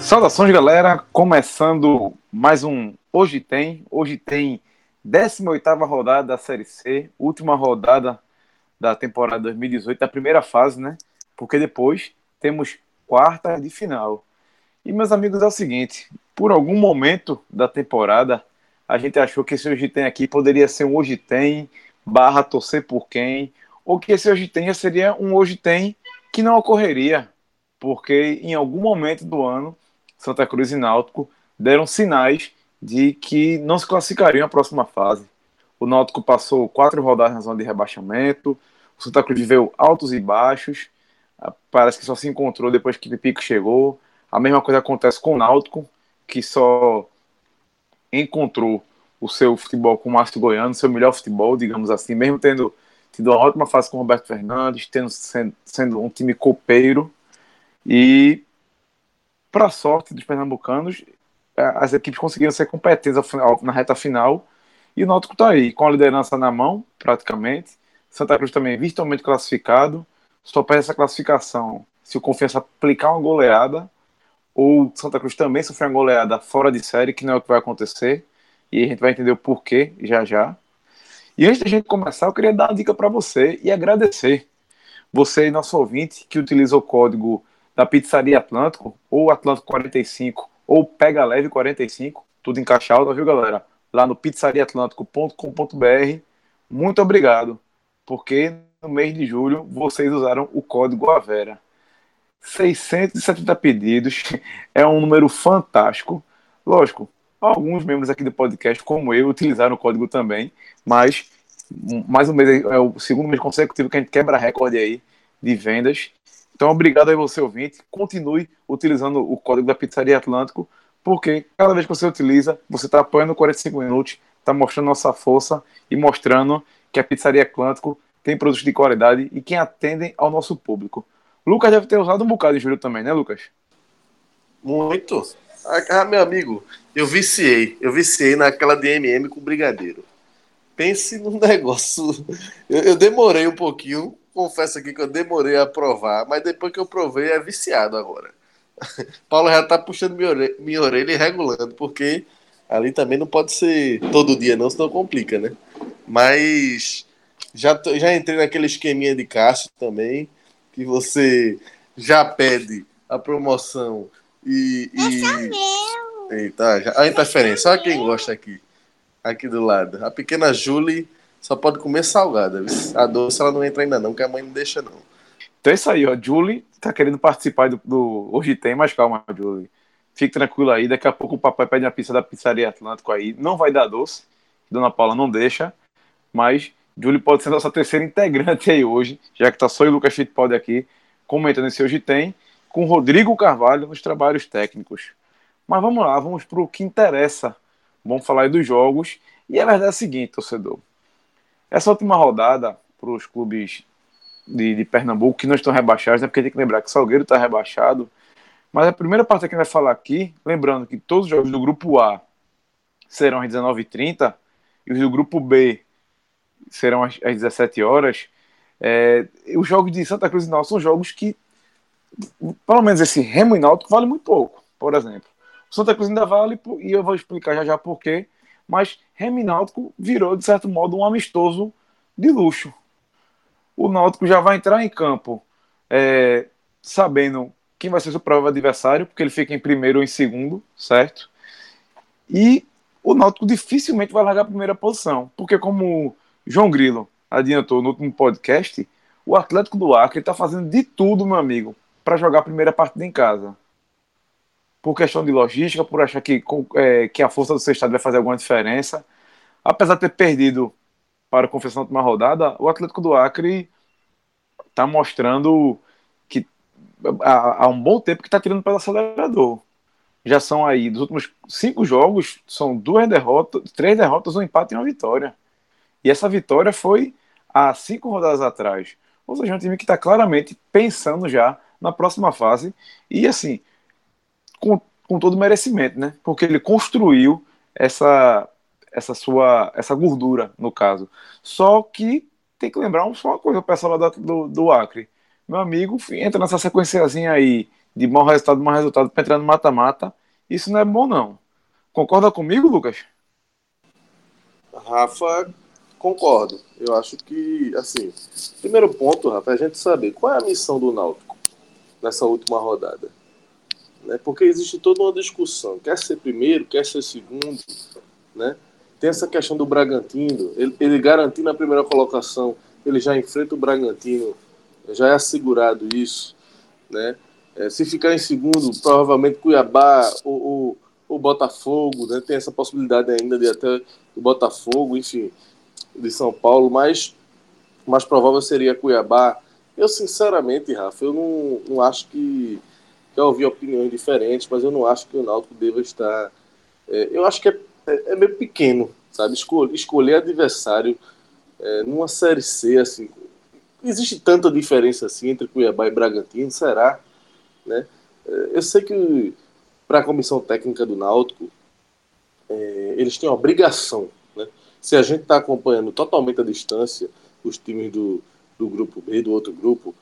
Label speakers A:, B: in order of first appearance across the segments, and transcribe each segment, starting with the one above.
A: Saudações, galera. Começando mais um Hoje Tem. Hoje tem 18ª rodada da Série C, última rodada da temporada 2018, da primeira fase, né? Porque depois temos quarta de final. E, meus amigos, é o seguinte: por algum momento da temporada, a gente achou que esse Hoje Tem aqui poderia ser um Hoje Tem barra torcer por quem, ou que esse Hoje Tem já seria um Hoje Tem que não ocorreria, porque em algum momento do ano Santa Cruz e Náutico deram sinais de que não se classificariam à próxima fase. O Náutico passou quatro rodadas na zona de rebaixamento, o Santa Cruz viveu altos e baixos, ah, parece que só se encontrou depois que o Pico chegou. A mesma coisa acontece com o Náutico, que só encontrou o seu futebol com o Márcio Goiano, seu melhor futebol, digamos assim, mesmo tendo tido uma ótima fase com o Roberto Fernandes, tendo, sendo, sendo um time copeiro. E para sorte dos pernambucanos, as equipes conseguiram ser competentes na reta final e o Náutico está aí, com a liderança na mão, praticamente. Santa Cruz também virtualmente classificado. Só perde essa classificação se o Confiança aplicar uma goleada ou Santa Cruz também sofrer uma goleada fora de série, que não é o que vai acontecer. E a gente vai entender o porquê já já. E antes da gente começar, eu queria dar uma dica para você e agradecer. Você, nosso ouvinte, que utiliza o código da Pizzaria Atlântico, ou Atlântico 45, ou Pega Leve 45, tudo encaixado, viu, galera? Lá no pizzariaatlântico.com.br. Muito obrigado, porque no mês de julho vocês usaram o código AVERA. 670 pedidos, é um número fantástico. Lógico, alguns membros aqui do podcast, como eu, utilizaram o código também, mas mais um mês, é o segundo mês consecutivo que a gente quebra recorde aí de vendas. Então, obrigado aí você, ouvinte. Continue utilizando o código da Pizzaria Atlântico, porque cada vez que você utiliza, você está apoiando 45 minutos, está mostrando nossa força e mostrando que a Pizzaria Atlântico tem produtos de qualidade e que atendem ao nosso público. Lucas deve ter usado um bocado de julho também, né, Lucas?
B: Muito. Ah, meu amigo, eu viciei. Eu viciei naquela DMM com brigadeiro. Pense num negócio. Eu, eu demorei um pouquinho confesso aqui que eu demorei a provar, mas depois que eu provei é viciado agora. Paulo já tá puxando minha orelha, minha orelha e regulando, porque ali também não pode ser todo dia não, senão complica, né? Mas já, já entrei naquele esqueminha de caixa também, que você já pede a promoção e... e... É Eita, já, a interferência, olha quem gosta aqui, aqui do lado. A pequena Julie só pode comer salgada. A doce ela não entra ainda não, que a mãe não deixa não.
A: Então é isso aí, ó. Julie tá querendo participar do, do... Hoje tem, mas calma, Julie. Fique tranquilo aí, daqui a pouco o papai pede a pizza da pizzaria Atlântico aí. Não vai dar doce, Dona Paula não deixa, mas Julie pode ser nossa terceira integrante aí hoje, já que tá só o Lucas Fittipaldi aqui, comentando esse Hoje Tem, com Rodrigo Carvalho nos trabalhos técnicos. Mas vamos lá, vamos para o que interessa. Vamos falar aí dos jogos. E a verdade é a seguinte, torcedor. Essa última rodada para os clubes de, de, Pernambuco que não estão rebaixados, né? Porque tem que lembrar que Salgueiro está rebaixado. Mas a primeira parte que a gente vai falar aqui, lembrando que todos os jogos do grupo A serão às 19h30 e os do grupo B serão às, às 17 horas. É, os jogos de Santa Cruz e Náutico são jogos que, pelo menos esse Remo e Náutico, vale muito pouco, por exemplo. O Santa Cruz ainda vale, e eu vou explicar já já por quê, mas Remy Náutico virou, de certo modo, um amistoso de luxo. O Náutico já vai entrar em campo é, sabendo quem vai ser seu provável adversário, porque ele fica em primeiro ou em segundo, certo? E o Náutico dificilmente vai largar a primeira posição, porque como João Grilo adiantou no último podcast, o Atlético do Acre está fazendo de tudo, meu amigo, para jogar a primeira partida em casa por questão de logística, por achar que, é, que a força do seu estado vai fazer alguma diferença. Apesar de ter perdido para a Confessão na última rodada, o Atlético do Acre está mostrando que há, há, um bom tempo que está tirando pelo acelerador. Já são aí, dos últimos cinco jogos, são duas derrotas, três derrotas, um empate e uma vitória. E essa vitória foi há cinco rodadas atrás. Ou seja, é um time que está claramente pensando já na próxima fase. E assim, com, com todo merecimento, né? Porque ele construiu essa essa sua essa gordura no caso. Só que tem que lembrar só uma coisa, o pessoal lá do, do Acre. Meu amigo, entra nessa sequenciazinha aí de mau resultado, mau resultado, para entrar no mata-mata. Isso não é bom, não. Concorda comigo, Lucas?
B: Rafa, concordo. Eu acho que, assim, primeiro ponto, Rafa, é a gente saber qual é a missão do Náutico nessa última rodada. Né? Porque existe toda uma discussão. Quer ser primeiro, quer ser segundo, né? Tem essa questão do Bragantino, ele, ele garantindo a primeira colocação, ele já enfrenta o Bragantino, já é assegurado isso, né? É, se ficar em segundo, provavelmente Cuiabá ou, o Botafogo, né? Tem essa possibilidade ainda de até o Botafogo, enfim, de São Paulo, mas mais provável seria Cuiabá. Eu, sinceramente, Rafa, eu não, não acho que. Já ouvi opiniões diferentes, mas eu não acho que o Náutico deva estar. É, eu acho que é é, é meio pequeno, sabe? Escolher, escolher adversário é, numa Série C, assim. Existe tanta diferença assim entre Cuiabá e Bragantino, será? Né? É, eu sei que para a comissão técnica do Náutico, é, eles têm a obrigação? Se a gente está acompanhando totalmente à distância os times do, do grupo B, do outro grupo,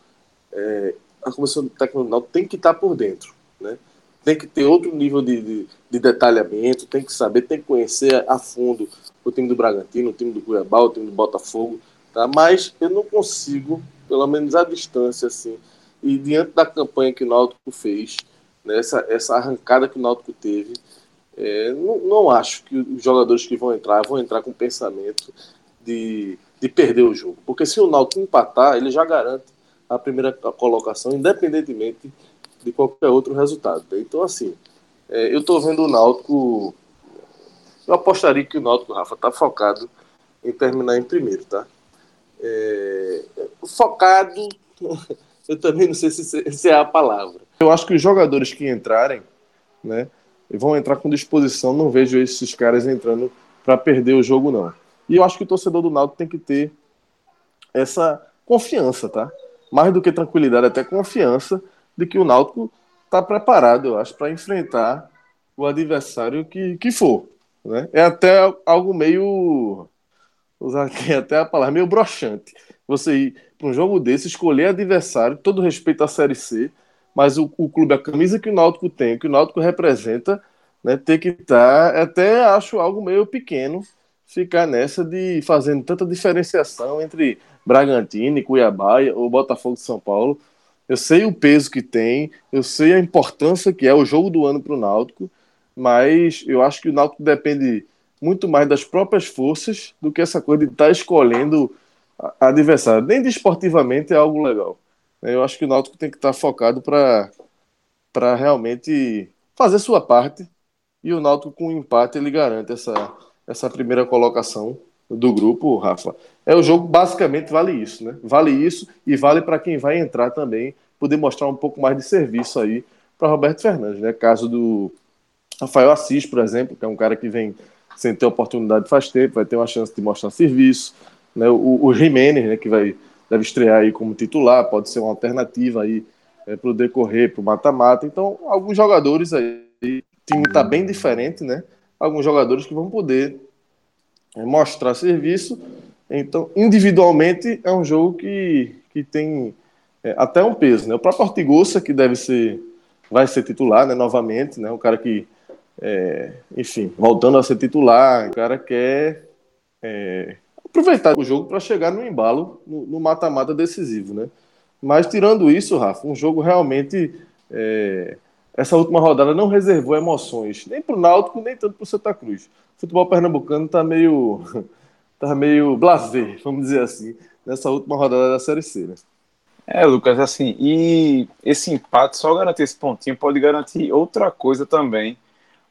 B: é, a comissão técnica do Náutico tem que estar tá por dentro. Né? tem que ter outro nível de, de, de, detalhamento, tem que saber, tem que conhecer a fundo o time do Bragantino, o time do Cuiabá, o time do Botafogo, tá? Mas eu não consigo, pelo menos à distância, assim, e diante da campanha que o Náutico fez, né, essa, essa arrancada que o Náutico teve, é, não, não acho que os jogadores que vão entrar vão entrar com o pensamento de, de perder o jogo. Porque se o Náutico empatar, ele já garante a primeira colocação, independentemente de qualquer outro resultado. Então, assim, é, eu estou vendo o Náutico. Eu apostaria que o Náutico, Rafa, está focado em terminar em primeiro, tá? É, focado, eu também não sei se, se é a palavra. Eu acho que os jogadores que entrarem, né, vão entrar com disposição. Não vejo esses caras entrando para perder o jogo, não. E eu acho que o torcedor do Náutico tem que ter essa confiança, tá? Mais do que tranquilidade, até confiança de que o Náutico está preparado, eu acho, para enfrentar o adversário que, que for. Né? É até algo meio. usar aqui até a palavra, meio broxante. Você ir para um jogo desse, escolher adversário, todo respeito à Série C, mas o, o clube, a camisa que o Náutico tem, que o Náutico representa, né, ter que estar, tá, até acho algo meio pequeno ficar nessa de fazendo tanta diferenciação entre Bragantino e Cuiabá ou Botafogo de São Paulo. Eu sei o peso que tem, eu sei a importância que é o jogo do ano para o Náutico, mas eu acho que o Náutico depende muito mais das próprias forças do que essa coisa de estar tá escolhendo adversário. Nem desportivamente é algo legal. Eu acho que o Náutico tem que estar tá focado para realmente fazer sua parte e o Náutico com empate ele garante essa, essa primeira colocação do grupo, Rafa. É o jogo basicamente vale isso, né? Vale isso e vale para quem vai entrar também poder mostrar um pouco mais de serviço aí para Roberto Fernandes, né? Caso do Rafael Assis, por exemplo, que é um cara que vem sem ter oportunidade faz tempo, vai ter uma chance de mostrar serviço, né? O, o Jimenez, né? Que vai deve estrear aí como titular, pode ser uma alternativa aí é, para o decorrer, para o mata-mata. Então, alguns jogadores aí, o time está bem diferente, né? Alguns jogadores que vão poder é mostrar serviço. Então, individualmente, é um jogo que, que tem é, até um peso. Né? O próprio Ortigosa, que deve ser, vai ser titular né, novamente, né? o cara que, é, enfim, voltando a ser titular, o cara quer é, aproveitar o jogo para chegar no embalo, no mata-mata decisivo. Né? Mas, tirando isso, Rafa, um jogo realmente. É, essa última rodada não reservou emoções, nem para o Náutico, nem tanto para o Santa Cruz futebol pernambucano tá meio tá meio blasé, vamos dizer assim, nessa última rodada da Série C, né?
A: É, Lucas, assim, e esse empate, só garantir esse pontinho, pode garantir outra coisa também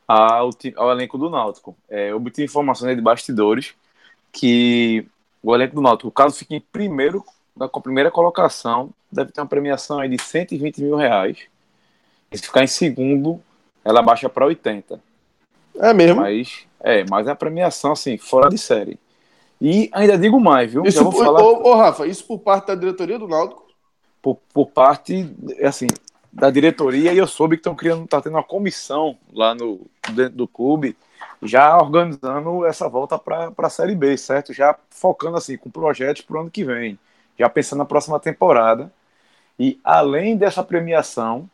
A: ao, ao elenco do Náutico. É, obtive informações de bastidores que o elenco do Náutico, caso fique em primeiro, da primeira colocação, deve ter uma premiação aí de 120 mil reais. E se ficar em segundo, ela baixa para 80.
B: É mesmo?
A: Mas é, mas é a premiação, assim, fora de série. E ainda digo mais, viu?
B: Isso, por, falar... ô, ô, Rafa, isso por parte da diretoria do Náutico?
A: Por, por parte, assim, da diretoria e eu soube que estão criando, tá tendo uma comissão lá no dentro do clube já organizando essa volta para a Série B, certo? Já focando assim com projetos para o ano que vem, já pensando na próxima temporada. E além dessa premiação,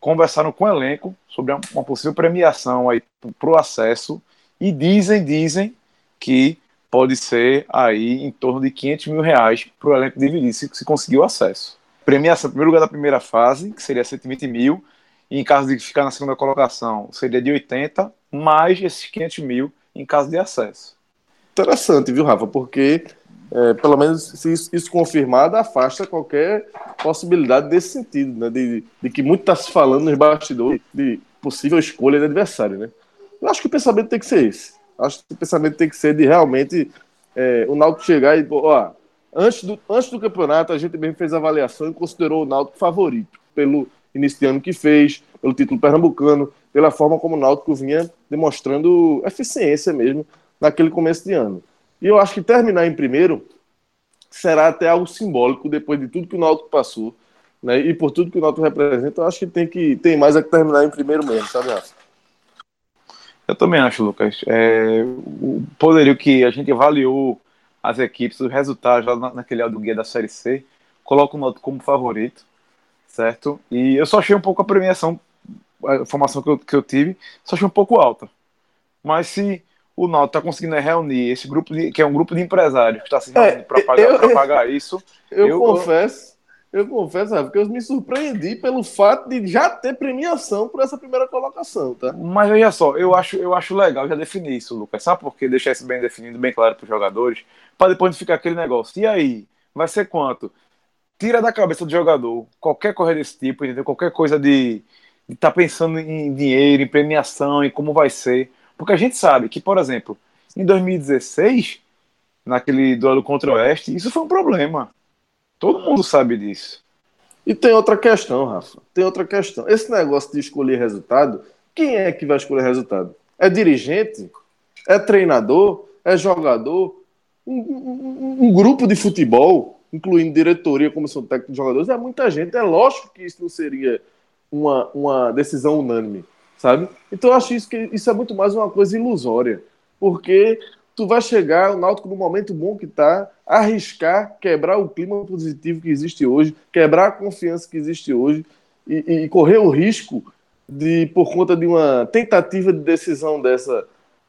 A: conversaram com o elenco sobre uma possível premiação aí para o acesso e dizem, dizem que pode ser aí em torno de 500 mil reais para o elenco dividir se, se conseguir o acesso. Premiação, primeiro lugar da primeira fase, que seria 120 mil, em caso de ficar na segunda colocação, seria de 80, mais esses 500 mil em caso de acesso.
B: Interessante, viu, Rafa? Porque, é, pelo menos, se isso, isso, confirmado, afasta qualquer possibilidade desse sentido, né? De, de que muito está se falando nos bastidores de possível escolha de adversário, né? Eu acho que o pensamento tem que ser esse. Acho que o pensamento tem que ser de realmente é, o Náutico chegar e, ó, antes do, antes do campeonato, a gente mesmo fez a avaliação e considerou o Náutico favorito pelo início de ano que fez, pelo título pernambucano, pela forma como o Náutico vinha demonstrando eficiência mesmo naquele começo de ano. E eu acho que terminar em primeiro será até algo simbólico depois de tudo que o Náutico passou, né? E por tudo que o Náutico representa, eu acho que tem que tem mais a que terminar em primeiro mesmo, sabe?
A: Eu também acho, Lucas. É, o poderio que a gente avaliou as equipes, os resultados lá naquele áudio guia da Série C, coloca o Náutico como favorito certo? E eu só achei um pouco a premiação, a informação que eu, que eu tive, só achei um pouco alta. Mas se o Náutico está conseguindo reunir esse grupo, de, que é um grupo de empresários que está se reunindo é, para pagar, pagar, isso.
B: Eu, eu confesso, eu confesso, que eu me surpreendi pelo fato de já ter premiação por essa primeira colocação, tá?
A: Mas olha só, eu acho, eu acho legal já definir isso, Lucas. Sabe por quê? Deixar isso bem definido, bem claro para os jogadores, para depois não ficar aquele negócio. E aí? Vai ser quanto? Tira da cabeça do jogador qualquer coisa desse tipo, entendeu? Qualquer coisa de estar tá pensando em dinheiro, em premiação, em como vai ser. Porque a gente sabe que, por exemplo, em 2016, naquele duelo contra o Oeste, isso foi um problema. Todo mundo sabe disso.
B: E tem outra questão, Rafa. Tem outra questão. Esse negócio de escolher resultado, quem é que vai escolher resultado? É dirigente? É treinador? É jogador? Um, um, um grupo de futebol? Incluindo diretoria, comissão técnica de jogadores, é muita gente. É lógico que isso não seria uma, uma decisão unânime, sabe? Então eu acho isso que isso é muito mais uma coisa ilusória, porque tu vai chegar, o Náutico no momento bom que tá, arriscar, quebrar o clima positivo que existe hoje, quebrar a confiança que existe hoje e, e correr o risco de, por conta de uma tentativa de decisão dessa,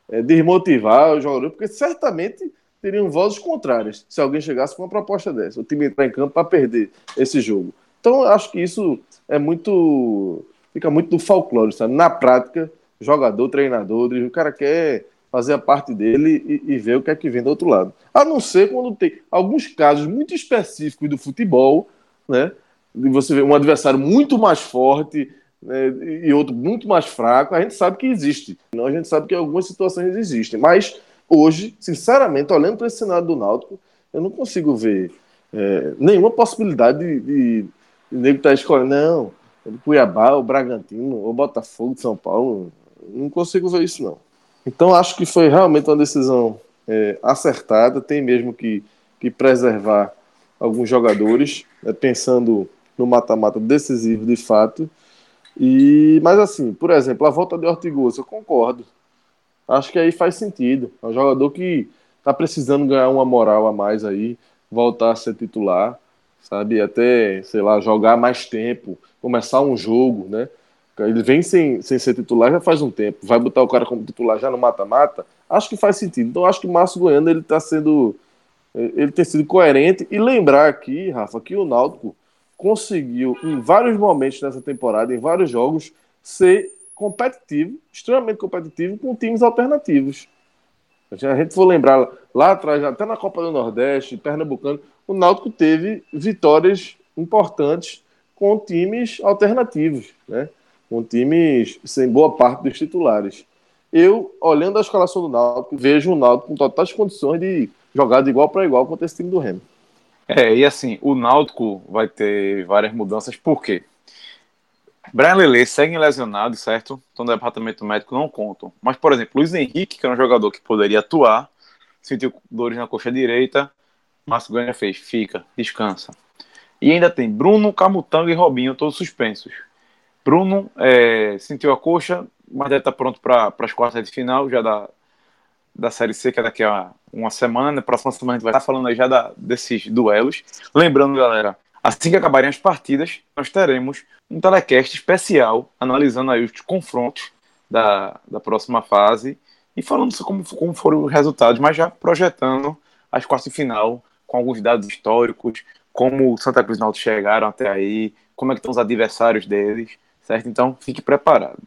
B: é, desmotivar o jogador, porque certamente teriam vozes contrárias se alguém chegasse com uma proposta dessa. O time entrar em campo para perder esse jogo. Então, acho que isso é muito. fica muito do folclore, sabe? Na prática, jogador, treinador, o cara quer fazer a parte dele e, e, ver o que é que vem do outro lado. A não ser quando tem alguns casos muito específicos do futebol, né? De você ver um adversário muito mais forte né, e outro muito mais fraco, a gente sabe que existe. Não, a gente sabe que algumas situações existem, mas hoje, sinceramente, olhando para esse cenário do Náutico, eu não consigo ver é, nenhuma possibilidade de, de, nego estar tá escolhendo, não, o Cuiabá, o Bragantino, o Botafogo de São Paulo, não consigo ver isso, não. Então, acho que foi realmente uma decisão é, acertada, tem mesmo que, que preservar alguns jogadores, é, pensando no mata-mata decisivo de fato. E, mas assim, por exemplo, a volta de Ortigosa, eu concordo acho que aí faz sentido. É um jogador que tá precisando ganhar uma moral a mais aí, voltar a ser titular, sabe? Até, sei lá, jogar mais tempo, começar um jogo, né? Ele vem sem, sem ser titular já faz um tempo, vai botar o cara como titular já no mata-mata, acho que faz sentido. Então acho que o Márcio Goiano ele tá sendo ele tem sido coerente e lembrar aqui, Rafa, que o Náutico conseguiu em vários momentos nessa temporada, em vários jogos, ser competitivo, extremamente competitivo, com times alternativos. A gente for lembrar lá atrás, até na Copa do Nordeste, Pernambucano, o Náutico teve vitórias importantes com times alternativos, né? com times sem boa parte dos titulares. Eu, olhando a escalação do Náutico, vejo o Náutico com totais condições de jogar de igual para igual contra esse time do Remo.
A: É, e assim, o Náutico vai ter várias mudanças, por quê? Brian Lele segue lesionado, certo? Então, o departamento médico não contam. Mas, por exemplo, Luiz Henrique, que era um jogador que poderia atuar, sentiu dores na coxa direita. Márcio Ganha fez, fica, descansa. E ainda tem Bruno, Camutanga e Robinho, todos suspensos. Bruno é, sentiu a coxa, mas deve estar pronto para as quartas de final já da, da Série C, que é daqui a uma semana. Na próxima semana a gente vai estar falando aí já da, desses duelos. Lembrando, galera, assim que acabarem as partidas, nós teremos um telecast especial analisando aí os confrontos da, da próxima fase e falando como, como foram os resultados, mas já projetando as quartas de final com alguns dados históricos, como o Santa Cruz e Náutico chegaram até aí, como é que estão os adversários deles, certo? Então, fique preparado.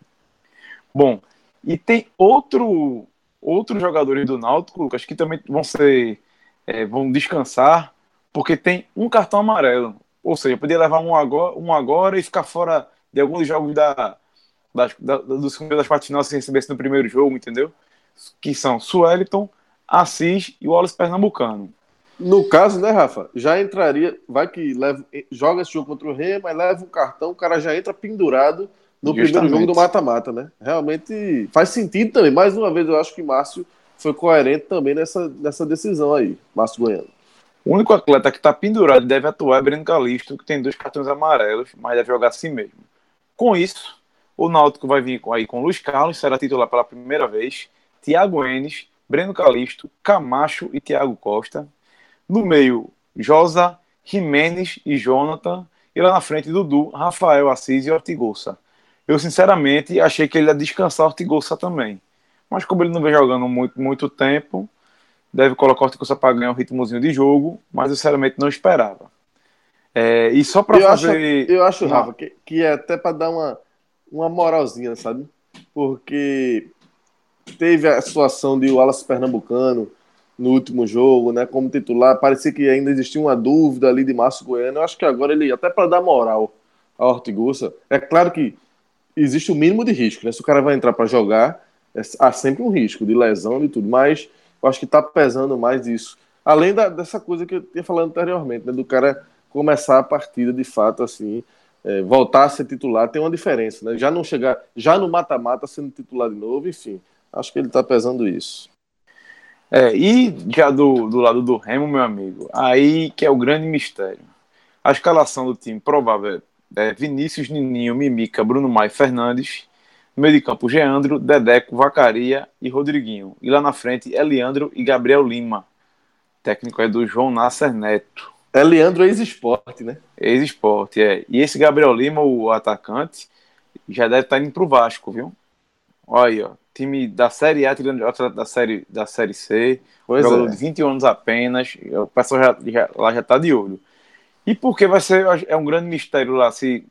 A: Bom, e tem outro outros jogadores do Náutico, Lucas, que também vão ser é, vão descansar, porque tem um cartão amarelo. Ou seja, podia levar um agora, um agora e ficar fora de alguns jogos da, da, da do segundo das partes finais se recebesse no primeiro jogo, entendeu? Que são Sueliton, Assis e o Wallace Pernambucano.
B: No caso, né, Rafa? Já entraria, vai que leva, joga esse jogo contra o Rei, mas leva um cartão, o cara já entra pendurado no Justamente. primeiro jogo do mata-mata, né? Realmente faz sentido também. Mais uma vez, eu acho que Márcio foi coerente também nessa, nessa decisão aí, Márcio Goiano.
A: O único atleta que está pendurado e deve atuar é Breno Calisto, que tem dois cartões amarelos, mas deve jogar assim mesmo. Com isso, o Náutico vai vir aí com Luiz Carlos, será titular pela primeira vez, Thiago Enes, Breno Calisto, Camacho e Thiago Costa. No meio, Josa, Jimenez e Jonathan. E lá na frente, Dudu, Rafael Assis e Ortigosa. Eu, sinceramente, achei que ele ia descansar Ortigosa também. Mas como ele não vem jogando muito, muito tempo, deve colocar o Ortigosa para ganhar um ritmozinho de jogo, mas eu, sinceramente, não esperava. É, e só para fazer...
B: Acho, eu acho, Rafa, que, que é até para dar uma, uma moralzinha, sabe? Porque teve a situação de Wallace Pernambucano, no último jogo, né, como titular. Parecia que ainda existia uma dúvida ali de Márcio Goiano. Eu acho que agora ele, até para dar moral a Ortigosa, é claro que existe o mínimo de risco, né? Se o cara vai entrar para jogar, é, há sempre um risco de lesão e tudo, mas eu acho que está pesando mais isso. Além da, dessa coisa que eu tinha falado anteriormente, né, do cara começar a partida de fato assim, é, voltar a ser titular, tem uma diferença, né? Já não chegar, já no mata-mata sendo titular de novo, enfim, acho que ele está pesando isso.
A: É, e já do, do lado do Remo, meu amigo, aí que é o grande mistério. A escalação do time provável é Vinícius, Nininho, Mimica, Bruno Maia Fernandes. No meio de campo, Geandro, Dedeco, Vacaria e Rodriguinho. E lá na frente, Eliandro e Gabriel Lima. O técnico é do João Nasser Neto.
B: Eliandro ex-esporte, né?
A: Ex-esporte, é. E esse Gabriel Lima, o atacante, já deve estar indo pro Vasco, viu? Olha aí, ó time da Série A tirando da série, da série C, pois jogador é. de 21 anos apenas, o pessoal já, já, lá já está de olho. E por que vai ser, é um grande mistério lá se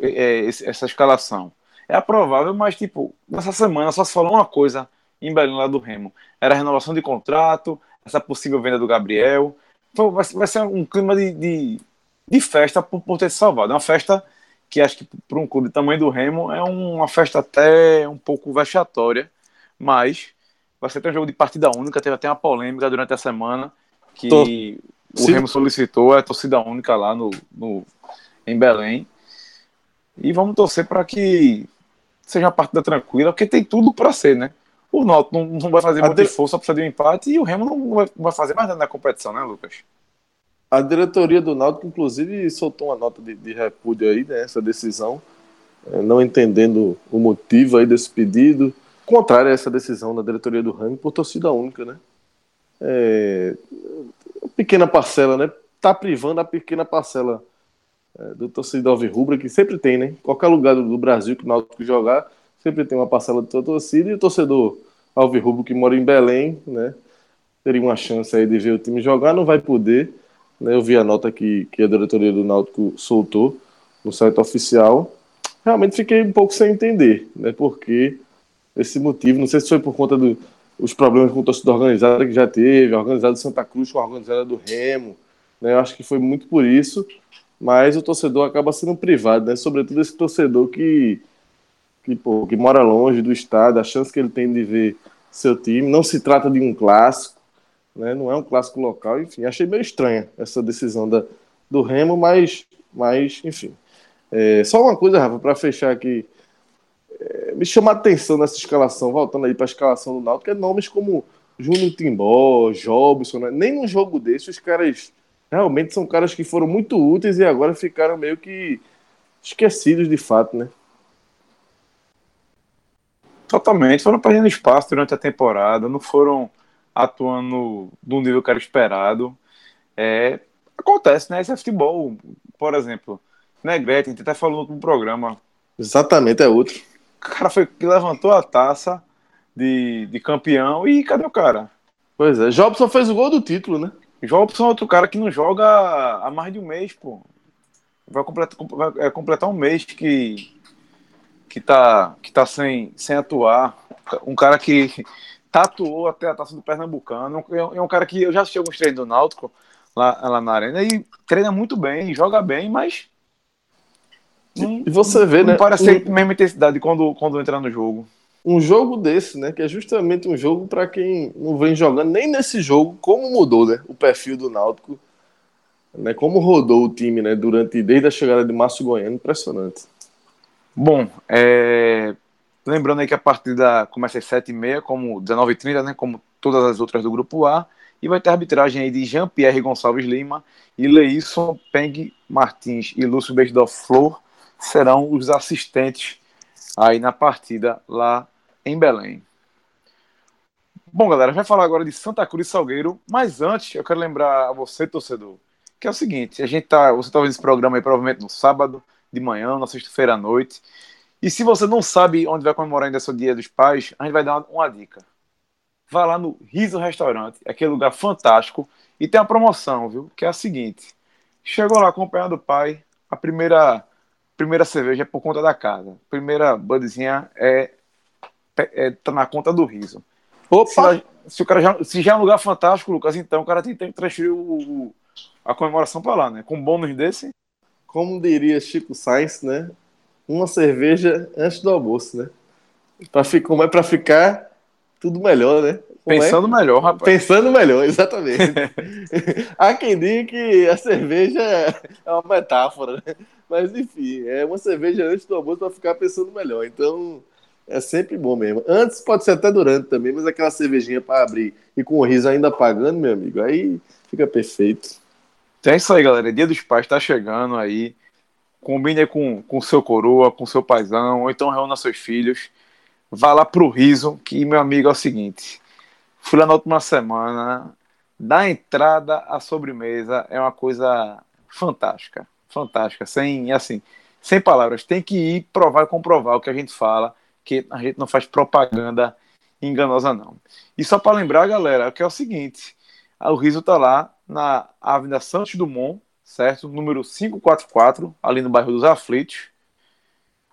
A: é, é essa escalação. É provável, mas tipo, nessa semana só se falou uma coisa em Belém lá do Remo. Era a renovação de contrato, essa possível venda do Gabriel. Então vai, vai ser um clima de, de, de festa por, por ter se salvado. É uma festa que acho que para um clube do tamanho do Remo é uma festa até um pouco vexatória, mas vai ser até um jogo de partida única, teve até uma polêmica durante a semana que Tô. o Sim. Remo solicitou a torcida única lá no, no em Belém. E vamos torcer para que seja uma partida tranquila, porque tem tudo para ser, né? O Náutico não, não vai fazer muita força para de um empate e o Remo não vai, não vai fazer mais nada na competição, né, Lucas?
B: A diretoria do Náutico, inclusive, soltou uma nota de, de repúdio aí nessa né, decisão, é, não entendendo o motivo aí desse pedido, contrário a essa decisão da diretoria do Ramo por torcida única, né? É, pequena parcela, né? Tá privando a pequena parcela do torcedor Alvirrubra, que sempre tem, né? Qualquer lugar do, Brasil que o Náutico jogar, sempre tem uma parcela da torcida, e o torcedor Alvirrubro que mora em Belém, né? Teria uma chance aí de ver o time jogar, não vai poder né, eu vi a nota que, que a diretoria do Náutico soltou no site oficial. Realmente fiquei um pouco sem entender, né? Porque esse motivo, não sei se foi por conta dos do, problemas com o torcedor organizado que já teve, a organizada do Santa Cruz com a organizada do Remo, né? Eu acho que foi muito por isso, mas o torcedor acaba sendo privado, né? Sobretudo esse torcedor que, que, pô, que mora longe do estado, a chance que ele tem de ver seu time. Não se trata de um clássico, né? Não é um clássico local, enfim, achei meio estranha essa decisão da, do Remo, mas, mas enfim. É, só uma coisa, Rafa, para fechar aqui. É, me chama a atenção nessa escalação, voltando aí para a escalação do Náutico, é nomes como Júnior Timbó, Jobson, né? nem num jogo desse os caras realmente são caras que foram muito úteis e agora ficaram meio que esquecidos de fato, né?
A: Totalmente, foram perdendo espaço durante a temporada, não foram atuando do nível que era esperado. É, acontece, né? Esse é futebol, por exemplo. Negrete, a gente até falou no programa.
B: Exatamente, é outro.
A: O cara foi que levantou a taça de, de campeão e cadê o cara?
B: Pois é, Jobson fez o gol do título, né?
A: Jobson é outro cara que não joga há mais de um mês, pô. Vai completar, vai completar um mês que, que tá, que tá sem, sem atuar. Um cara que tatuou até a taça do Pernambucano. É um cara que eu já assisti alguns treinos do Náutico lá, lá na arena e treina muito bem, joga bem, mas.
B: e você vê,
A: não
B: né?
A: Parece um... a mesma intensidade quando, quando entra no jogo
B: um jogo desse, né? Que é justamente um jogo para quem não vem jogando nem nesse jogo, como mudou, né? O perfil do Náutico, né? Como rodou o time, né? Durante desde a chegada de Márcio Goiano, impressionante.
A: Bom, é... lembrando aí que a partida começa às 7h30, como 19h30, né? Como todas as outras do grupo A, e vai ter arbitragem aí de Jean-Pierre Gonçalves Lima e Leison Peng Martins e Lúcio Bejdorf Flor serão os assistentes aí na partida lá em Belém. Bom, galera, a vai falar agora de Santa Cruz Salgueiro, mas antes eu quero lembrar a você, torcedor, que é o seguinte: a gente tá, você está vendo esse programa aí provavelmente no sábado de manhã, na sexta-feira à noite. E se você não sabe onde vai comemorar ainda seu Dia dos Pais, a gente vai dar uma, uma dica. Vá lá no Riso Restaurante, aquele lugar fantástico, e tem uma promoção, viu? Que é a seguinte: chegou lá acompanhado do pai, a primeira primeira cerveja é por conta da casa. Primeira budzinha é é, tá na conta do riso. Opa! Se, se, o cara já, se já é um lugar fantástico, Lucas, então o cara tem, tem que transferir o, a comemoração para lá, né? Com um bônus desse.
B: Como diria Chico Sainz, né? Uma cerveja antes do almoço, né? Pra, como é para ficar tudo melhor, né?
A: Como Pensando é? melhor, rapaz.
B: Pensando melhor, exatamente. Há quem diga que a cerveja é uma metáfora, né? Mas enfim, é uma cerveja antes do almoço para ficar pensando melhor. Então, é sempre bom mesmo. Antes pode ser até durante também, mas aquela cervejinha para abrir e com o riso ainda pagando, meu amigo, aí fica perfeito.
A: Então é isso aí, galera. Dia dos Pais tá chegando aí. Combine com, com seu coroa, com seu paizão, ou então reúna seus filhos. Vá lá pro riso, que, meu amigo, é o seguinte. Fui lá na última semana. Da entrada à sobremesa é uma coisa fantástica. Fantástica. Sem, assim, sem palavras. Tem que ir provar e comprovar o que a gente fala que a gente não faz propaganda enganosa, não. E só para lembrar, galera, que é o seguinte: o Riso está lá na Avenida Santos Dumont, certo? Número 544, ali no bairro dos Aflitos.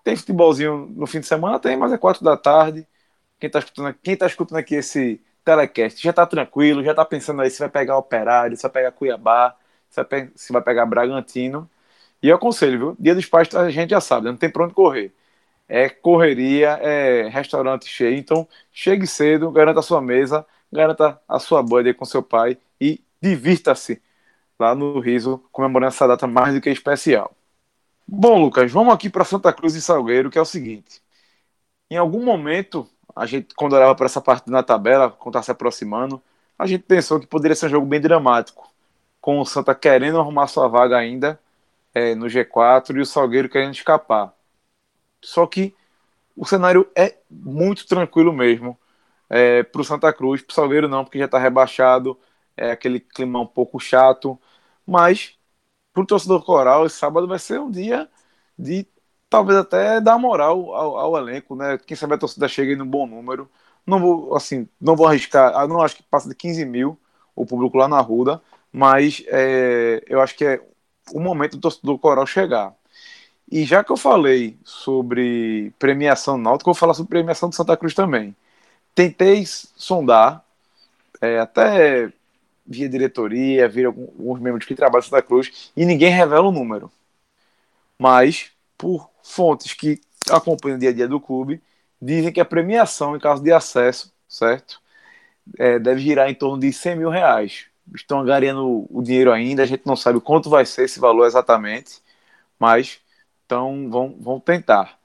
A: Tem futebolzinho no fim de semana? Tem, mas é 4 da tarde. Quem está escutando, quem tá escutando aqui esse telecast já está tranquilo, já está pensando aí se vai pegar Operário, se vai pegar Cuiabá, se vai, se vai pegar Bragantino. E eu aconselho, viu? Dia dos pais a gente já sabe, não tem para onde correr é correria, é restaurante cheio. Então, chegue cedo, garanta a sua mesa, garanta a sua buddy com seu pai e divirta-se lá no Riso, comemorando essa data mais do que especial. Bom, Lucas, vamos aqui para Santa Cruz e Salgueiro, que é o seguinte. Em algum momento, a gente, quando olhava para essa parte na tabela, quando está se aproximando, a gente pensou que poderia ser um jogo bem dramático, com o Santa querendo arrumar sua vaga ainda é, no G4 e o Salgueiro querendo escapar. Só que o cenário é muito tranquilo mesmo é, para o Santa Cruz, para o Salgueiro não, porque já está rebaixado, é aquele clima um pouco chato, mas para o torcedor coral, esse sábado vai ser um dia de talvez até dar moral ao, ao, elenco, né? Quem sabe a torcida chega em um bom número. Não vou, assim, não vou arriscar, não acho que passa de 15 mil o público lá na Ruda, mas é, eu acho que é o momento do torcedor coral chegar. E já que eu falei sobre premiação náutica, eu vou falar sobre premiação de Santa Cruz também. Tentei sondar, é, até via diretoria, via alguns membros que trabalham em Santa Cruz, e ninguém revela o número. Mas, por fontes que acompanham o dia a dia do clube, dizem que a premiação, em caso de acesso, certo? É, deve girar em torno de 100 mil reais. Estão angariando o dinheiro ainda, a gente não sabe quanto vai ser esse valor exatamente, mas então, vão, vão tentar.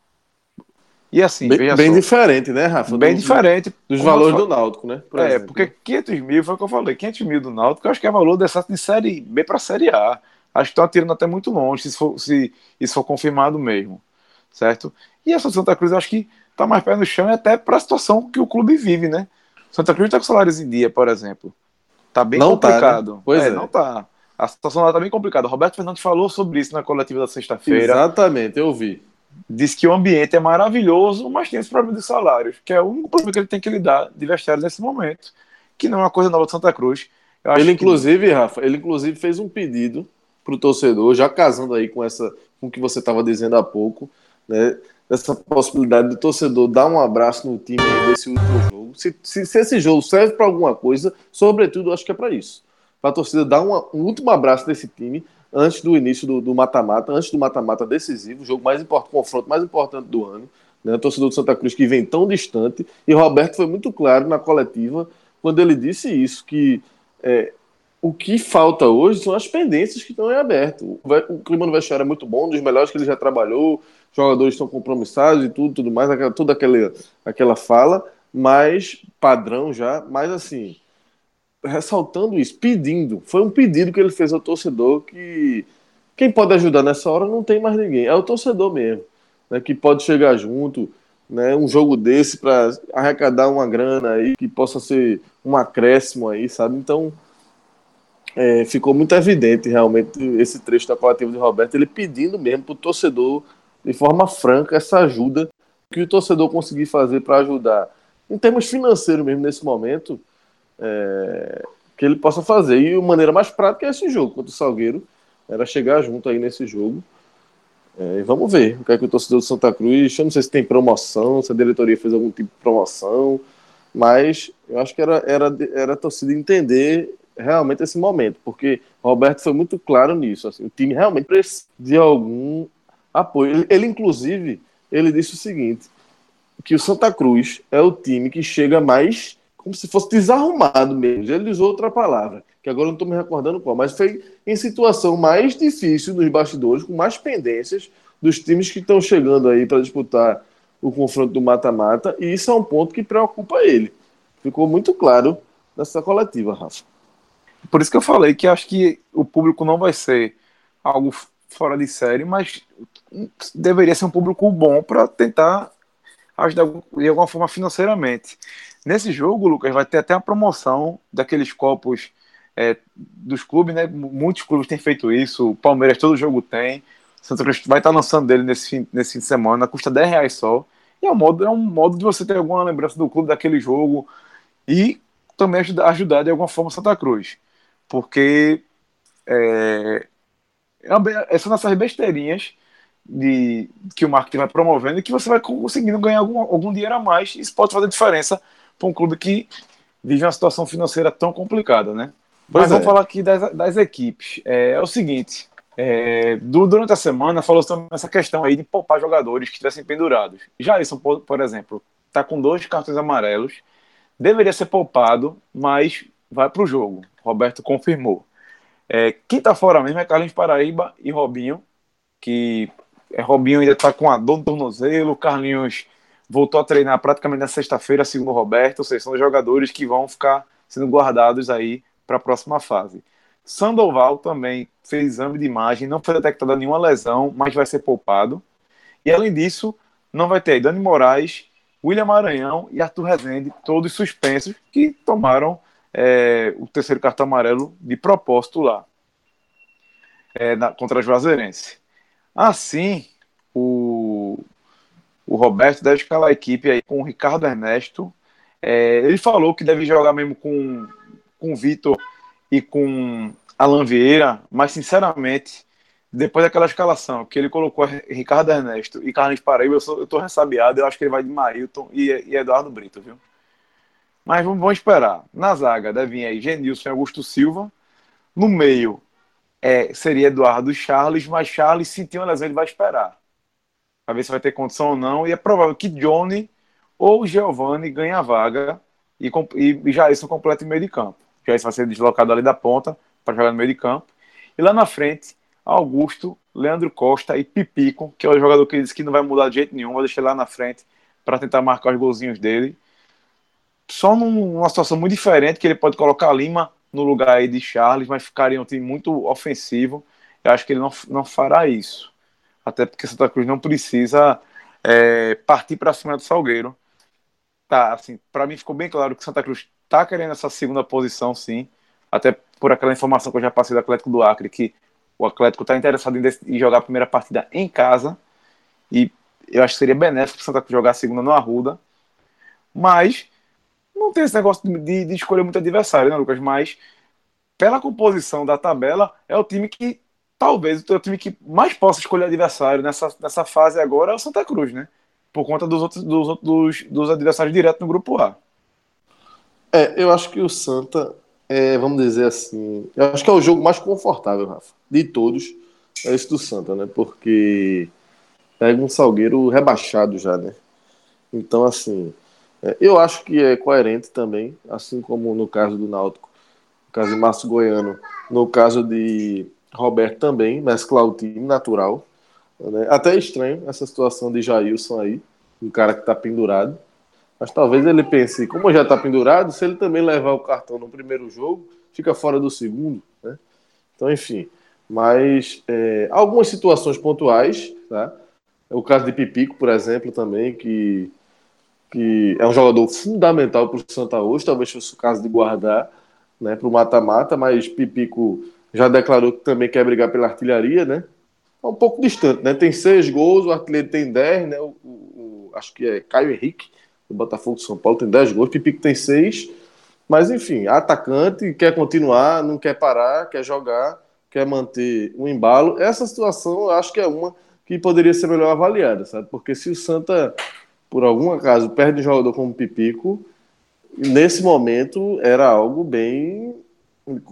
A: E assim,
B: bem, bem diferente, né, Rafa?
A: Bem do, diferente.
B: Dos valores do Náutico, né?
A: Por é, exemplo. porque 500 mil foi o que eu falei. 500 mil do Náutico, eu acho que é valor dessa de Série B para Série A. Acho que estão atirando até muito longe, se, for, se isso for confirmado mesmo. Certo? E essa Santa Cruz, eu acho que está mais pé no chão, até para a situação que o clube vive, né? Santa Cruz está com salários em dia, por exemplo. Tá bem não complicado. Tá, né?
B: Pois é,
A: é, não tá. A situação lá tá bem complicada. O Roberto Fernandes falou sobre isso na coletiva da sexta-feira.
B: Exatamente, eu vi.
A: Diz que o ambiente é maravilhoso, mas tem esse problema de salários, que é o único problema que ele tem que lidar de vestiários nesse momento, que não é uma coisa nova de Santa Cruz.
B: ele, inclusive, que... Rafa, ele inclusive fez um pedido para o torcedor, já casando aí com essa com o que você estava dizendo há pouco, né? Dessa possibilidade do torcedor dar um abraço no time desse último jogo. Se, se, se esse jogo serve para alguma coisa, sobretudo, acho que é para isso. Para a torcida dar uma, um último abraço nesse time antes do início do mata-mata, antes do mata-mata decisivo, o jogo mais importante, confronto mais importante do ano. Né? O torcedor do Santa Cruz que vem tão distante. E Roberto foi muito claro na coletiva quando ele disse isso, que é, o que falta hoje são as pendências que estão em aberto. O clima no vestiário é muito bom, um dos melhores que ele já trabalhou, jogadores estão compromissados e tudo, tudo mais, aquela, toda aquela, aquela fala, mas padrão já, mas assim, ressaltando isso, pedindo, foi um pedido que ele fez ao torcedor que quem pode ajudar nessa hora não tem mais ninguém, é o torcedor mesmo, né, que pode chegar junto, né, um jogo desse para arrecadar uma grana aí que possa ser um acréscimo aí, sabe? Então, é, ficou muito evidente realmente esse trecho da coletiva de Roberto, ele pedindo mesmo para o torcedor, de forma franca, essa ajuda que o torcedor conseguir fazer para ajudar, em termos financeiros mesmo, nesse momento, é, que ele possa fazer. E a maneira mais prática é esse jogo contra o Salgueiro, era chegar junto aí nesse jogo. É, vamos ver o que é que o torcedor do Santa Cruz, eu não sei se tem promoção, se a diretoria fez algum tipo de promoção, mas eu acho que era, era, era a torcida entender realmente esse momento, porque Roberto foi muito claro nisso. Assim, o time realmente precisa de algum apoio. Ele, ele, inclusive, ele disse o seguinte: que o Santa Cruz é o time que chega mais como se fosse desarrumado mesmo. Ele usou outra palavra, que agora não estou me recordando qual, mas foi em situação mais difícil nos bastidores, com mais pendências dos times que estão chegando aí para disputar o confronto do mata-mata, e isso é um ponto que preocupa ele. Ficou muito claro nessa coletiva, Rafa.
A: Por isso que eu falei que acho que o público não vai ser algo fora de série, mas deveria ser um público bom para tentar ajudar de alguma forma financeiramente. Nesse jogo, Lucas, vai ter até a promoção daqueles copos é, dos clubes, né? Muitos clubes têm feito isso, o Palmeiras todo jogo tem. Santa Cruz vai estar lançando dele nesse fim, nesse fim de semana, custa 10 reais só. E é um, modo, é um modo de você ter alguma lembrança do clube daquele jogo e também ajudar, ajudar de alguma forma Santa Cruz porque é, é são essas besteirinhas de, que o marketing vai promovendo e que você vai conseguindo ganhar algum, algum dinheiro a mais. Isso pode fazer diferença para um clube que vive uma situação financeira tão complicada, né? Pois Mas é. vamos falar aqui das, das equipes. É, é o seguinte, é, durante a semana falou sobre essa questão aí de poupar jogadores que estivessem pendurados. Já isso, por, por exemplo, está com dois cartões amarelos, deveria ser poupado, mas vai para o jogo. Roberto confirmou. É, quem está fora mesmo é Carlinhos Paraíba e Robinho, que é, Robinho ainda está com a dor no tornozelo, Carlinhos voltou a treinar praticamente na sexta-feira, segundo o Roberto, ou seja, são jogadores que vão ficar sendo guardados aí para a próxima fase. Sandoval também fez exame de imagem, não foi detectada nenhuma lesão, mas vai ser poupado. E além disso, não vai ter Dani Moraes, William Maranhão e Arthur Rezende, todos suspensos, que tomaram é, o terceiro cartão amarelo de propósito lá, é, na, contra a Juazeirense. Assim, o, o Roberto deve escalar a equipe aí com o Ricardo Ernesto. É, ele falou que deve jogar mesmo com, com o Vitor e com Alan Vieira, mas sinceramente, depois daquela escalação que ele colocou Ricardo Ernesto e Carlos Paraíba, eu, sou, eu tô ressabiado, eu acho que ele vai de Marilton e, e Eduardo Brito, viu? Mas vamos, vamos esperar. Na zaga deve vir aí Genilson e Augusto Silva. No meio é, seria Eduardo Charles, mas Charles sentiu uma lesão, ele vai esperar. Para ver se vai ter condição ou não. E é provável que Johnny ou Giovanni ganhem a vaga e, e, Jairson completa em meio de campo. Jairson vai ser deslocado ali da ponta para jogar no meio de campo. E lá na frente, Augusto, Leandro Costa e Pipico, que é o jogador que disse que não vai mudar de jeito nenhum, vai deixar lá na frente para tentar marcar os golzinhos dele. Só numa situação muito diferente, que ele pode colocar Lima no lugar aí de Charles, mas ficaria um time muito ofensivo. Eu acho que ele não, não fará isso. Até porque Santa Cruz não precisa é, partir para cima do Salgueiro. Tá, assim, para mim ficou bem claro que Santa Cruz tá querendo essa segunda posição, sim. Até por aquela informação que eu já passei do Atlético do Acre, que o Atlético está interessado em, jogar a primeira partida em casa. E eu acho que seria benéfico Santa Cruz jogar a segunda no Arruda. Mas não tem esse negócio de, de escolher muito adversário, né, Lucas? Mas pela composição da tabela, é o time que talvez o time que mais possa escolher adversário nessa, nessa fase agora é o Santa Cruz, né? Por conta dos outros dos, dos, dos adversários diretos no grupo A.
B: É, eu acho que o Santa, é, vamos dizer assim, eu acho que é o jogo mais confortável, Rafa, de todos, é esse do Santa, né? Porque pega um Salgueiro rebaixado já, né? Então, assim, é, eu acho que é coerente também, assim como no caso do Náutico, no caso de Márcio Goiano, no caso de Roberto também, mesclar o time natural. Né? Até é estranho essa situação de Jailson aí, um cara que está pendurado. Mas talvez ele pense, como já está pendurado, se ele também levar o cartão no primeiro jogo, fica fora do segundo. Né? Então, enfim. Mas é, algumas situações pontuais, tá? O caso de Pipico, por exemplo, também, que, que é um jogador fundamental para o Santa hoje, talvez fosse o caso de guardar né, para o mata-mata, mas Pipico já declarou que também quer brigar pela artilharia, né? É um pouco distante, né? Tem seis gols, o artilheiro tem dez, né? O, o, o acho que é Caio Henrique, do Botafogo de São Paulo, tem dez gols, Pipico tem seis. Mas enfim, atacante, quer continuar, não quer parar, quer jogar, quer manter o um embalo. Essa situação eu acho que é uma que poderia ser melhor avaliada, sabe? Porque se o Santa, por algum acaso, perde um jogador como Pipico, nesse momento era algo bem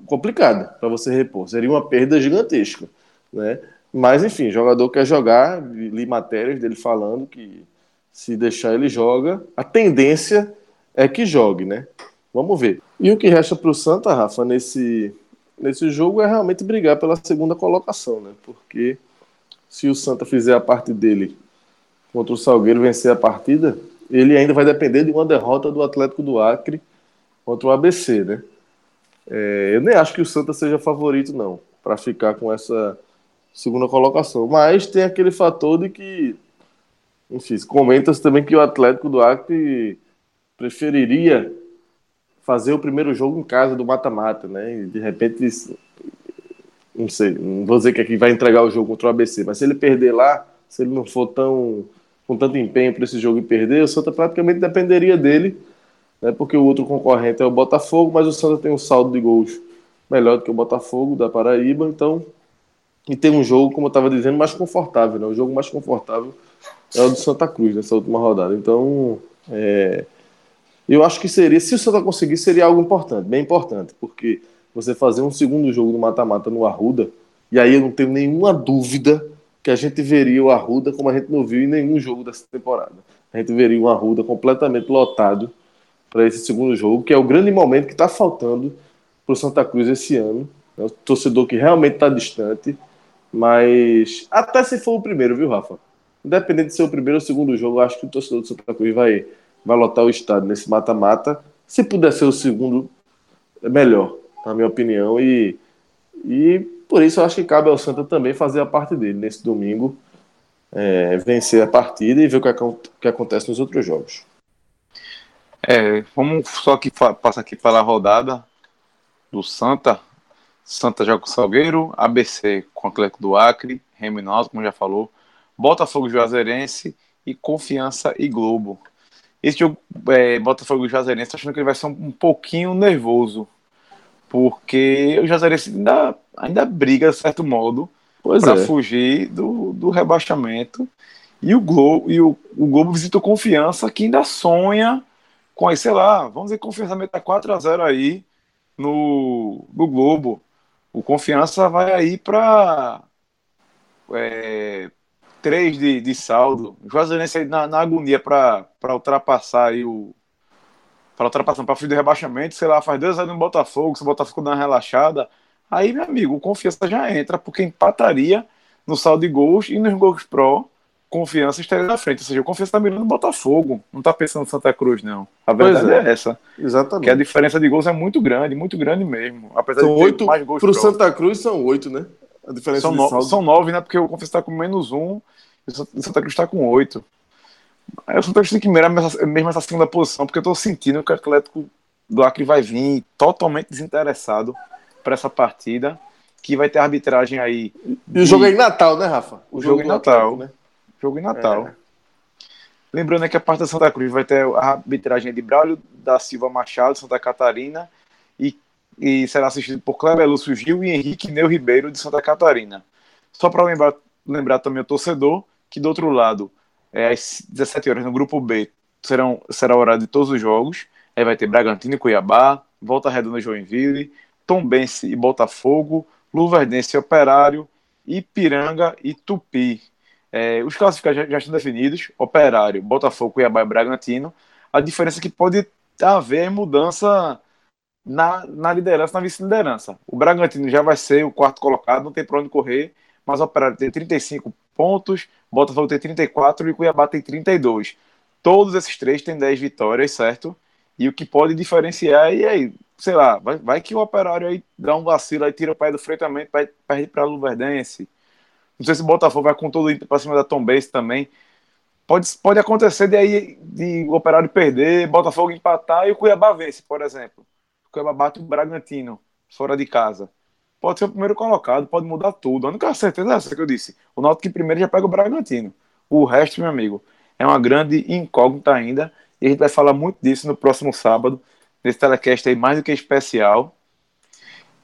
B: complicado para você repor. Seria uma perda gigantesca, né? Mas enfim, jogador quer jogar, li matérias dele falando que se deixar ele joga. A tendência é que jogue, né? Vamos ver. E o que resta para o Santa, Rafa, nesse, nesse jogo é realmente brigar pela segunda colocação, né? Porque se o Santa fizer a parte dele contra o Salgueiro vencer a partida, ele ainda vai depender de uma derrota do Atlético do Acre contra o ABC, né? É, eu nem acho que o Santa seja favorito, não, para ficar com essa segunda colocação. Mas tem aquele fator de que, enfim, comenta-se também que o Atlético do Acre preferiria fazer o primeiro jogo em casa do mata-mata, né? E de repente não sei, não vou dizer que aqui vai entregar o jogo contra o ABC, mas se ele perder lá, se ele não for tão com tanto empenho para esse jogo e perder, o Santa praticamente dependeria dele, né, porque o outro concorrente é o Botafogo, mas o Santa tem um saldo de gols melhor do que o Botafogo da Paraíba, então e tem um jogo, como eu estava dizendo, mais confortável, né? O jogo mais confortável é o do Santa Cruz nessa última rodada. Então, é, eu acho que seria, se o Santa conseguir, seria algo importante, bem importante, porque você fazer um segundo jogo do mata-mata no Arruda, e aí eu não tenho nenhuma dúvida que a gente veria o Arruda como a gente não viu em nenhum jogo dessa temporada. A gente veria o Arruda completamente lotado para esse segundo jogo, que é o grande momento que está faltando para o Santa Cruz esse ano. É o torcedor que realmente está distante, mas até se for o primeiro, viu, Rafa? Independente de ser o primeiro ou o segundo jogo, acho que o torcedor do Santa Cruz vai, vai lotar o estádio nesse mata-mata. Se puder ser o segundo, é melhor na minha opinião, e, e por isso eu acho que cabe ao Santa também fazer a parte dele nesse domingo, é, vencer a partida e ver o que, o que acontece nos outros jogos.
A: É, vamos só que passa aqui pela rodada do Santa. Santa joga com Salgueiro, ABC com o Atlético do Acre, Remo como já falou, Botafogo Juazeirense e Confiança e Globo. Esse jogo, é, Botafogo Juazeirense, tô achando que ele vai ser um, um pouquinho nervoso porque o Juazeirense ainda, ainda briga, de certo modo, para é. fugir do, do rebaixamento. E o Globo, e o, o Globo visita o Confiança, que ainda sonha com aí, sei lá, vamos dizer, Confiança meta 4x0 aí no, no Globo. O Confiança vai aí para é, 3 de, de saldo. O Juazeirense aí na, na agonia para ultrapassar aí o, para ultrapassar para fim do rebaixamento, sei lá, faz dois anos no Botafogo, se o Botafogo dá uma relaxada, aí, meu amigo, o confiança já entra, porque empataria no saldo de gols e nos gols pró confiança estaria na frente. Ou seja, o confiança está mirando o Botafogo. Não está pensando em Santa Cruz, não. A verdade é. é. essa.
B: Exatamente.
A: Que a diferença de gols é muito grande, muito grande mesmo. Apesar
B: são de oito, mais gols. Para o Santa Cruz são oito, né?
A: A diferença são, no, são nove, né? Porque o confiança está com menos um e o Santa Cruz está com oito. Aí o Santa Cruz tem que mirar mesmo essa segunda posição, porque eu estou sentindo que o Atlético do Acre vai vir totalmente desinteressado para essa partida que vai ter arbitragem aí.
B: E o jogo é em Natal, né, Rafa?
A: O, o jogo, jogo em Natal. né? Jogo em Natal. É. Lembrando que a parte da Santa Cruz vai ter a arbitragem de Braulio da Silva Machado, Santa Catarina, e, e será assistido por Kleber Lúcio Gil e Henrique Neu Ribeiro de Santa Catarina. Só para lembrar, lembrar também o torcedor que do outro lado, é, às 17 horas no grupo B, serão, será o horário de todos os jogos. Aí vai ter Bragantino e Cuiabá, Volta Redonda e Joinville, Tombense e Botafogo, Luverdense Operário, Ipiranga e Tupi. É, os classificados já, já, estão definidos: Operário, Botafogo, Cuiabá e Bragantino. A diferença é que pode haver mudança na, na liderança, na vice-liderança. O Bragantino já vai ser o quarto colocado, não tem para onde correr, mas o Operário tem 35 pontos, Botafogo tem 34 e Cuiabá tem 32. Todos esses três têm 10 vitórias, certo? E o que pode diferenciar é, e aí, sei lá, vai, vai que o operário aí dá um vacilo aí, tira o pé do fretamento, perde para Luverdense. Não sei se o Botafogo vai com todo o ímpeto para cima da Tom Base também. Pode, pode acontecer de aí de o operário perder, Botafogo empatar e o Cuiabá vence, por exemplo. O Cuiabá bate o Bragantino fora de casa. Pode ser o primeiro colocado, pode mudar tudo. A única certeza é essa que eu disse. O Náutico primeiro já pega o Bragantino. O resto, meu amigo, é uma grande incógnita ainda. E a gente vai falar muito disso no próximo sábado nesse telecast aí mais do que especial.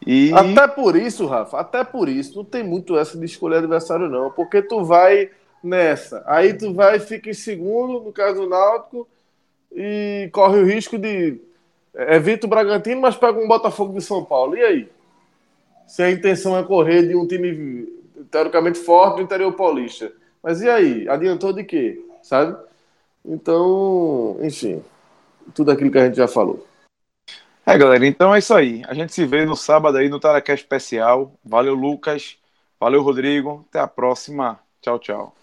B: E... Até por isso, Rafa, até por isso, não tem muito essa de escolher adversário, não. Porque tu vai nessa, aí tu vai e fica em segundo, no caso do Náutico, e corre o risco de. Evita o Bragantino, mas pega um Botafogo de São Paulo. E aí? Se a intenção é correr de um time teoricamente forte do interior paulista. Mas e aí? Adiantou de quê? Sabe? Então, enfim, tudo aquilo que a gente já falou.
A: É, galera, então é isso aí. A gente se vê no sábado aí no Telecast Especial. Valeu, Lucas. Valeu, Rodrigo. Até a próxima. Tchau, tchau.